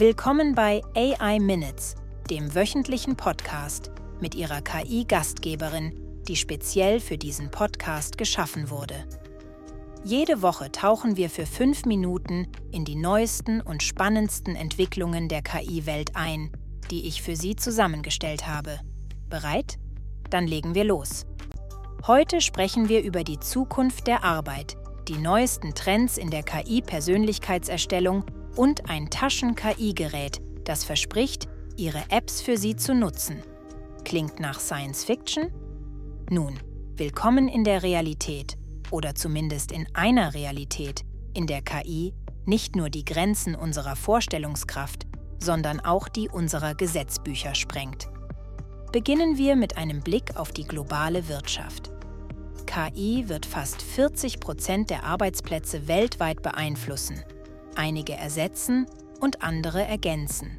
Willkommen bei AI Minutes, dem wöchentlichen Podcast mit ihrer KI-Gastgeberin, die speziell für diesen Podcast geschaffen wurde. Jede Woche tauchen wir für fünf Minuten in die neuesten und spannendsten Entwicklungen der KI-Welt ein, die ich für Sie zusammengestellt habe. Bereit? Dann legen wir los. Heute sprechen wir über die Zukunft der Arbeit, die neuesten Trends in der KI-Persönlichkeitserstellung und ein Taschen-KI-Gerät, das verspricht, Ihre Apps für Sie zu nutzen. Klingt nach Science Fiction? Nun, willkommen in der Realität oder zumindest in einer Realität, in der KI nicht nur die Grenzen unserer Vorstellungskraft, sondern auch die unserer Gesetzbücher sprengt. Beginnen wir mit einem Blick auf die globale Wirtschaft. KI wird fast 40 Prozent der Arbeitsplätze weltweit beeinflussen einige ersetzen und andere ergänzen.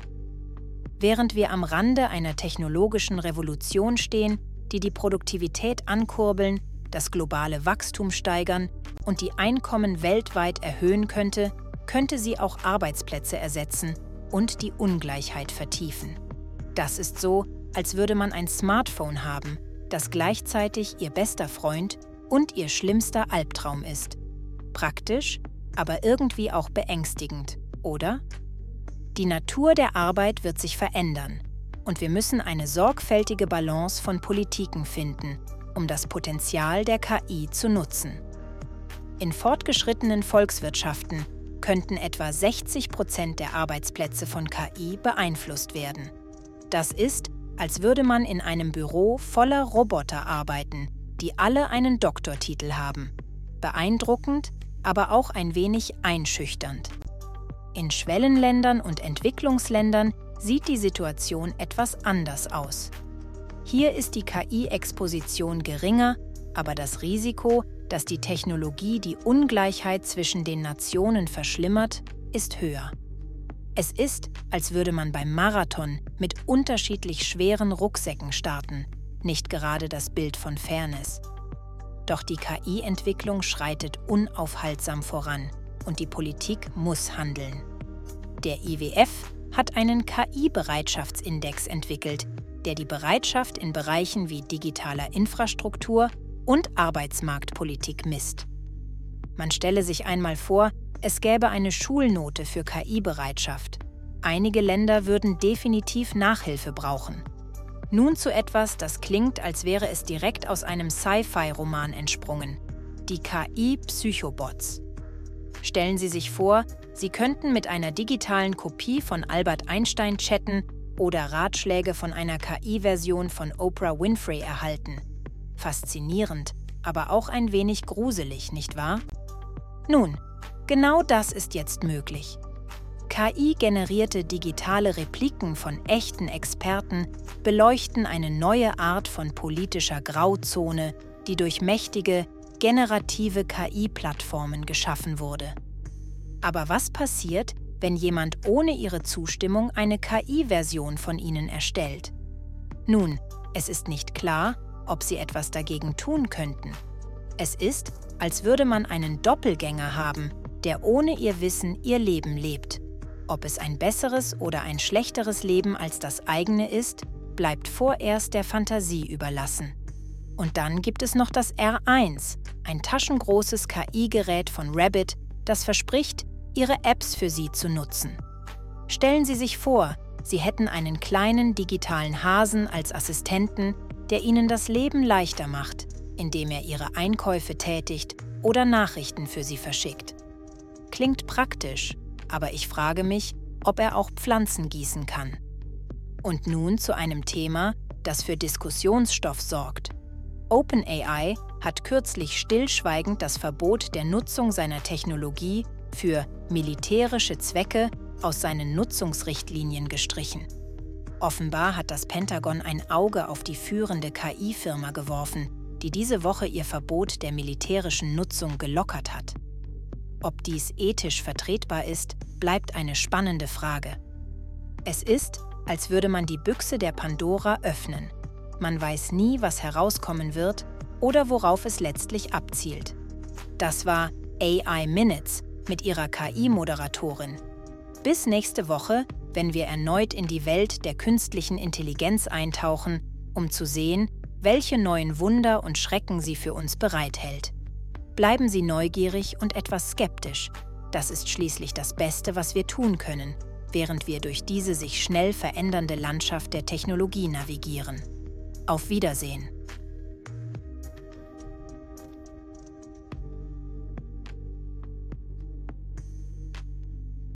Während wir am Rande einer technologischen Revolution stehen, die die Produktivität ankurbeln, das globale Wachstum steigern und die Einkommen weltweit erhöhen könnte, könnte sie auch Arbeitsplätze ersetzen und die Ungleichheit vertiefen. Das ist so, als würde man ein Smartphone haben, das gleichzeitig ihr bester Freund und ihr schlimmster Albtraum ist. Praktisch, aber irgendwie auch beängstigend, oder? Die Natur der Arbeit wird sich verändern und wir müssen eine sorgfältige Balance von Politiken finden, um das Potenzial der KI zu nutzen. In fortgeschrittenen Volkswirtschaften könnten etwa 60 Prozent der Arbeitsplätze von KI beeinflusst werden. Das ist, als würde man in einem Büro voller Roboter arbeiten, die alle einen Doktortitel haben. Beeindruckend, aber auch ein wenig einschüchternd. In Schwellenländern und Entwicklungsländern sieht die Situation etwas anders aus. Hier ist die KI-Exposition geringer, aber das Risiko, dass die Technologie die Ungleichheit zwischen den Nationen verschlimmert, ist höher. Es ist, als würde man beim Marathon mit unterschiedlich schweren Rucksäcken starten, nicht gerade das Bild von Fairness. Doch die KI-Entwicklung schreitet unaufhaltsam voran und die Politik muss handeln. Der IWF hat einen KI-Bereitschaftsindex entwickelt, der die Bereitschaft in Bereichen wie digitaler Infrastruktur und Arbeitsmarktpolitik misst. Man stelle sich einmal vor, es gäbe eine Schulnote für KI-Bereitschaft. Einige Länder würden definitiv Nachhilfe brauchen. Nun zu etwas, das klingt, als wäre es direkt aus einem Sci-Fi-Roman entsprungen. Die KI-Psychobots. Stellen Sie sich vor, Sie könnten mit einer digitalen Kopie von Albert Einstein chatten oder Ratschläge von einer KI-Version von Oprah Winfrey erhalten. Faszinierend, aber auch ein wenig gruselig, nicht wahr? Nun, genau das ist jetzt möglich. KI-generierte digitale Repliken von echten Experten beleuchten eine neue Art von politischer Grauzone, die durch mächtige, generative KI-Plattformen geschaffen wurde. Aber was passiert, wenn jemand ohne ihre Zustimmung eine KI-Version von ihnen erstellt? Nun, es ist nicht klar, ob sie etwas dagegen tun könnten. Es ist, als würde man einen Doppelgänger haben, der ohne ihr Wissen ihr Leben lebt ob es ein besseres oder ein schlechteres Leben als das eigene ist, bleibt vorerst der Fantasie überlassen. Und dann gibt es noch das R1, ein taschengroßes KI-Gerät von Rabbit, das verspricht, ihre Apps für Sie zu nutzen. Stellen Sie sich vor, Sie hätten einen kleinen digitalen Hasen als Assistenten, der Ihnen das Leben leichter macht, indem er Ihre Einkäufe tätigt oder Nachrichten für Sie verschickt. Klingt praktisch, aber ich frage mich, ob er auch Pflanzen gießen kann. Und nun zu einem Thema, das für Diskussionsstoff sorgt. OpenAI hat kürzlich stillschweigend das Verbot der Nutzung seiner Technologie für militärische Zwecke aus seinen Nutzungsrichtlinien gestrichen. Offenbar hat das Pentagon ein Auge auf die führende KI-Firma geworfen, die diese Woche ihr Verbot der militärischen Nutzung gelockert hat. Ob dies ethisch vertretbar ist, bleibt eine spannende Frage. Es ist, als würde man die Büchse der Pandora öffnen. Man weiß nie, was herauskommen wird oder worauf es letztlich abzielt. Das war AI Minutes mit ihrer KI-Moderatorin. Bis nächste Woche, wenn wir erneut in die Welt der künstlichen Intelligenz eintauchen, um zu sehen, welche neuen Wunder und Schrecken sie für uns bereithält. Bleiben Sie neugierig und etwas skeptisch. Das ist schließlich das Beste, was wir tun können, während wir durch diese sich schnell verändernde Landschaft der Technologie navigieren. Auf Wiedersehen.